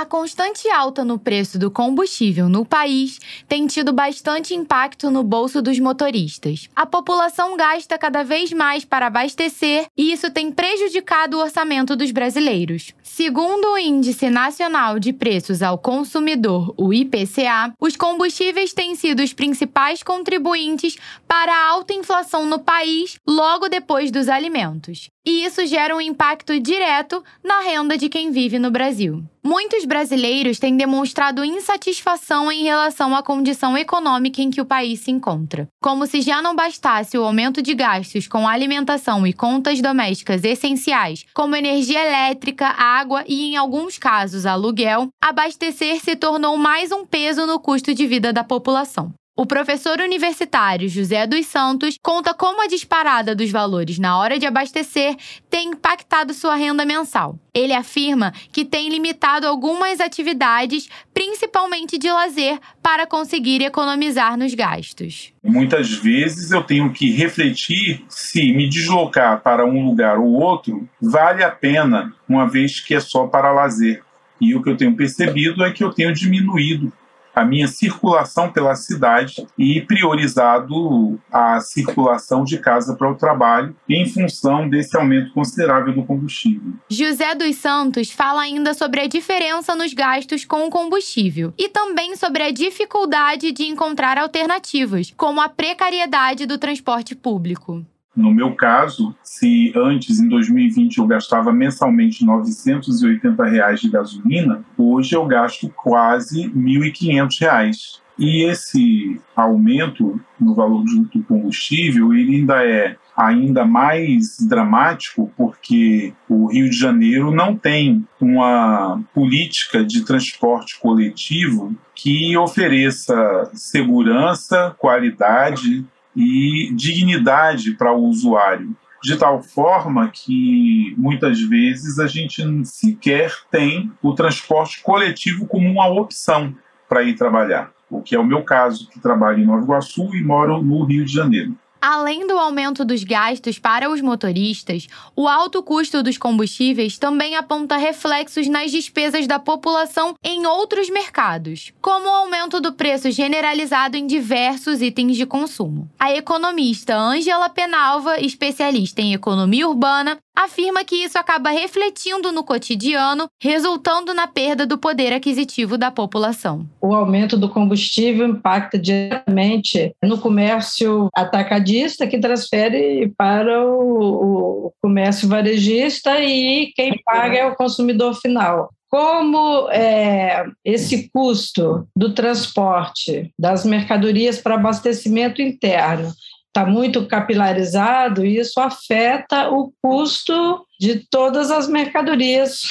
A constante alta no preço do combustível no país tem tido bastante impacto no bolso dos motoristas. A população gasta cada vez mais para abastecer e isso tem prejudicado o orçamento dos brasileiros. Segundo o Índice Nacional de Preços ao Consumidor, o IPCA, os combustíveis têm sido os principais contribuintes para a alta inflação no país logo depois dos alimentos. E isso gera um impacto direto na renda de quem vive no Brasil. Muitos brasileiros têm demonstrado insatisfação em relação à condição econômica em que o país se encontra. Como se já não bastasse o aumento de gastos com alimentação e contas domésticas essenciais, como energia elétrica, água e, em alguns casos, aluguel, abastecer se tornou mais um peso no custo de vida da população. O professor universitário José dos Santos conta como a disparada dos valores na hora de abastecer tem impactado sua renda mensal. Ele afirma que tem limitado algumas atividades, principalmente de lazer, para conseguir economizar nos gastos. Muitas vezes eu tenho que refletir se me deslocar para um lugar ou outro vale a pena, uma vez que é só para lazer. E o que eu tenho percebido é que eu tenho diminuído a minha circulação pela cidade e priorizado a circulação de casa para o trabalho em função desse aumento considerável do combustível. José dos Santos fala ainda sobre a diferença nos gastos com o combustível e também sobre a dificuldade de encontrar alternativas, como a precariedade do transporte público. No meu caso, se antes, em 2020, eu gastava mensalmente 980 reais de gasolina, hoje eu gasto quase R$ 1.500. E esse aumento no valor do combustível, ele ainda é ainda mais dramático porque o Rio de Janeiro não tem uma política de transporte coletivo que ofereça segurança, qualidade e dignidade para o usuário, de tal forma que muitas vezes a gente sequer tem o transporte coletivo como uma opção para ir trabalhar, o que é o meu caso, que trabalho em Nova Iguaçu e moro no Rio de Janeiro. Além do aumento dos gastos para os motoristas, o alto custo dos combustíveis também aponta reflexos nas despesas da população em outros mercados, como o aumento do preço generalizado em diversos itens de consumo. A economista Ângela Penalva, especialista em economia urbana, afirma que isso acaba refletindo no cotidiano, resultando na perda do poder aquisitivo da população. O aumento do combustível impacta diretamente no comércio atacadista, que transfere para o, comércio varejista e quem paga é o consumidor final como é, esse custo do transporte das mercadorias para abastecimento interno está muito capilarizado e isso afeta o custo de todas as mercadorias.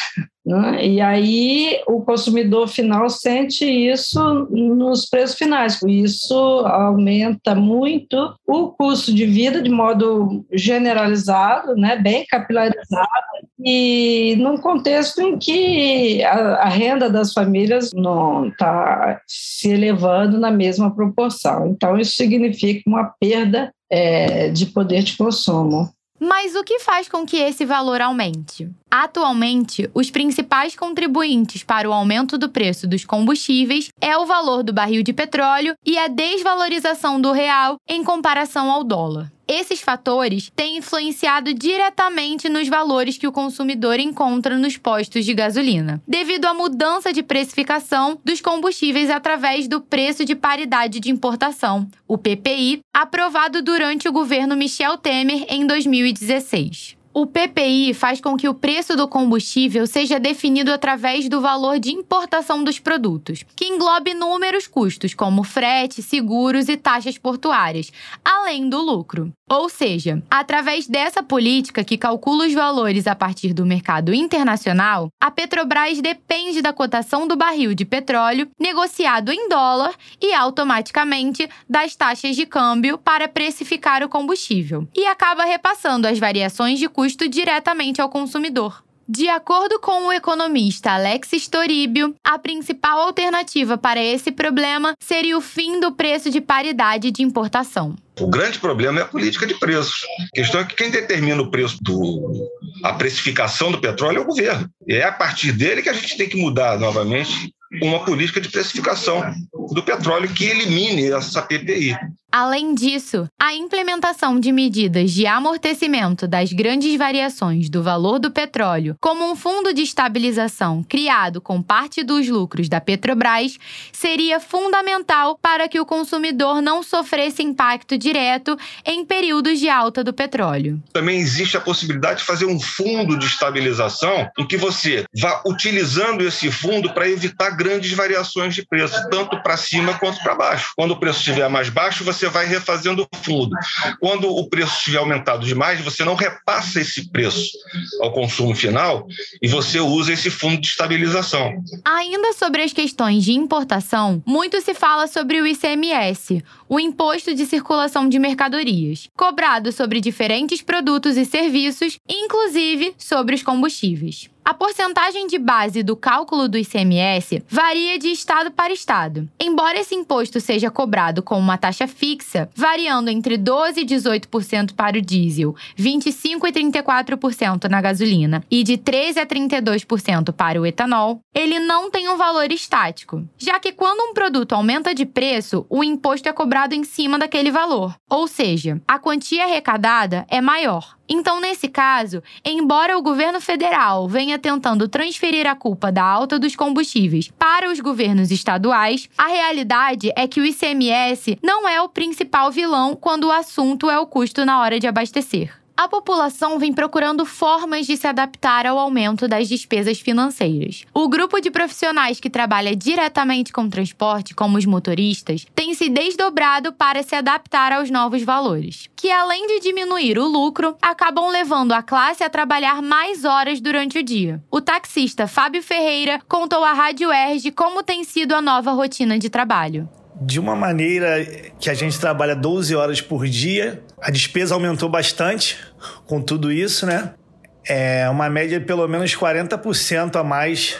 Né? E aí o consumidor final sente isso nos preços finais. Isso aumenta muito o custo de vida de modo generalizado, né? bem capilarizado, e num contexto em que a, a renda das famílias não está se elevando na mesma proporção. Então, isso significa uma perda é, de poder de consumo. Mas o que faz com que esse valor aumente? Atualmente, os principais contribuintes para o aumento do preço dos combustíveis é o valor do barril de petróleo e a desvalorização do real em comparação ao dólar. Esses fatores têm influenciado diretamente nos valores que o consumidor encontra nos postos de gasolina, devido à mudança de precificação dos combustíveis através do preço de paridade de importação, o PPI, aprovado durante o governo Michel Temer em 2016. O PPI faz com que o preço do combustível seja definido através do valor de importação dos produtos, que englobe inúmeros custos, como frete, seguros e taxas portuárias, além do lucro. Ou seja, através dessa política que calcula os valores a partir do mercado internacional, a Petrobras depende da cotação do barril de petróleo negociado em dólar e automaticamente das taxas de câmbio para precificar o combustível, e acaba repassando as variações de custo diretamente ao consumidor. De acordo com o economista Alexis Toribio, a principal alternativa para esse problema seria o fim do preço de paridade de importação. O grande problema é a política de preços. A questão é que quem determina o preço do a precificação do petróleo é o governo. E é a partir dele que a gente tem que mudar novamente uma política de precificação do petróleo que elimine essa PPI. Além disso, a implementação de medidas de amortecimento das grandes variações do valor do petróleo, como um fundo de estabilização criado com parte dos lucros da Petrobras, seria fundamental para que o consumidor não sofresse impacto direto em períodos de alta do petróleo. Também existe a possibilidade de fazer um fundo de estabilização em que você vá utilizando esse fundo para evitar grandes variações de preço, tanto para cima quanto para baixo. Quando o preço estiver mais baixo, você vai refazendo o fundo. Quando o preço estiver aumentado demais, você não repassa esse preço ao consumo final e você usa esse fundo de estabilização. Ainda sobre as questões de importação, muito se fala sobre o ICMS, o Imposto de Circulação de Mercadorias, cobrado sobre diferentes produtos e serviços, inclusive sobre os combustíveis. A porcentagem de base do cálculo do ICMS varia de estado para estado. Embora esse imposto seja cobrado com uma taxa fixa, variando entre 12 e 18% para o diesel, 25 e 34% na gasolina e de 13 a 32% para o etanol, ele não tem um valor estático, já que quando um produto aumenta de preço, o imposto é cobrado em cima daquele valor, ou seja, a quantia arrecadada é maior. Então, nesse caso, embora o governo federal venha tentando transferir a culpa da alta dos combustíveis para os governos estaduais, a realidade é que o ICMS não é o principal vilão quando o assunto é o custo na hora de abastecer a população vem procurando formas de se adaptar ao aumento das despesas financeiras. O grupo de profissionais que trabalha diretamente com transporte, como os motoristas, tem se desdobrado para se adaptar aos novos valores, que além de diminuir o lucro, acabam levando a classe a trabalhar mais horas durante o dia. O taxista Fábio Ferreira contou à Rádio Erge como tem sido a nova rotina de trabalho de uma maneira que a gente trabalha 12 horas por dia, a despesa aumentou bastante com tudo isso, né? É uma média de pelo menos 40% a mais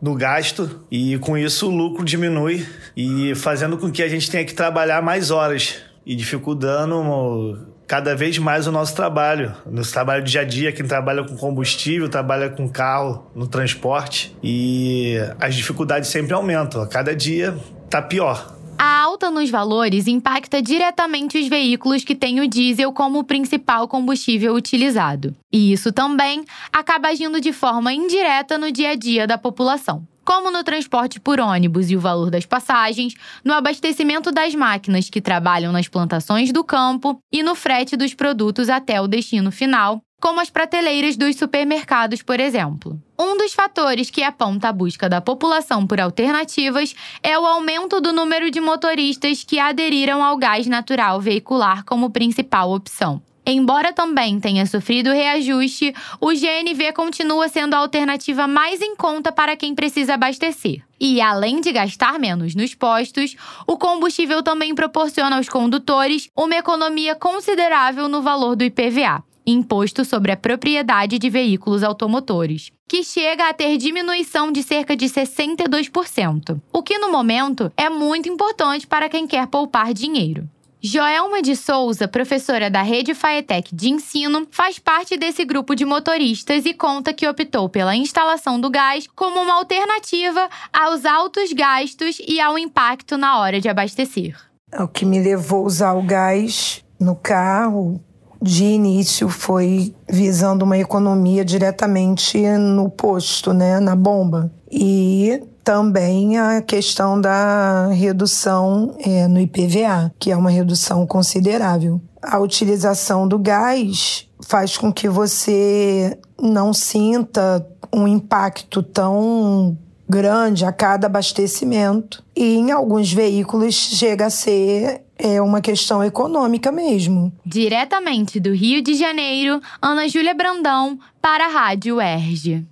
no gasto e com isso o lucro diminui e fazendo com que a gente tenha que trabalhar mais horas e dificultando cada vez mais o nosso trabalho, nosso trabalho dia a dia, quem trabalha com combustível, trabalha com carro, no transporte e as dificuldades sempre aumentam, a cada dia tá pior. A alta nos valores impacta diretamente os veículos que têm o diesel como principal combustível utilizado. E isso também acaba agindo de forma indireta no dia a dia da população. Como no transporte por ônibus e o valor das passagens, no abastecimento das máquinas que trabalham nas plantações do campo e no frete dos produtos até o destino final, como as prateleiras dos supermercados, por exemplo. Um dos fatores que aponta a busca da população por alternativas é o aumento do número de motoristas que aderiram ao gás natural veicular como principal opção. Embora também tenha sofrido reajuste, o GNV continua sendo a alternativa mais em conta para quem precisa abastecer. E além de gastar menos nos postos, o combustível também proporciona aos condutores uma economia considerável no valor do IPVA. Imposto sobre a propriedade de veículos automotores, que chega a ter diminuição de cerca de 62%, o que no momento é muito importante para quem quer poupar dinheiro. Joelma de Souza, professora da Rede Faetec de Ensino, faz parte desse grupo de motoristas e conta que optou pela instalação do gás como uma alternativa aos altos gastos e ao impacto na hora de abastecer. O que me levou a usar o gás no carro de início foi visando uma economia diretamente no posto, né, na bomba. E também a questão da redução é, no IPVA, que é uma redução considerável. A utilização do gás faz com que você não sinta um impacto tão grande a cada abastecimento e em alguns veículos chega a ser é uma questão econômica mesmo. Diretamente do Rio de Janeiro, Ana Júlia Brandão para a Rádio Erge.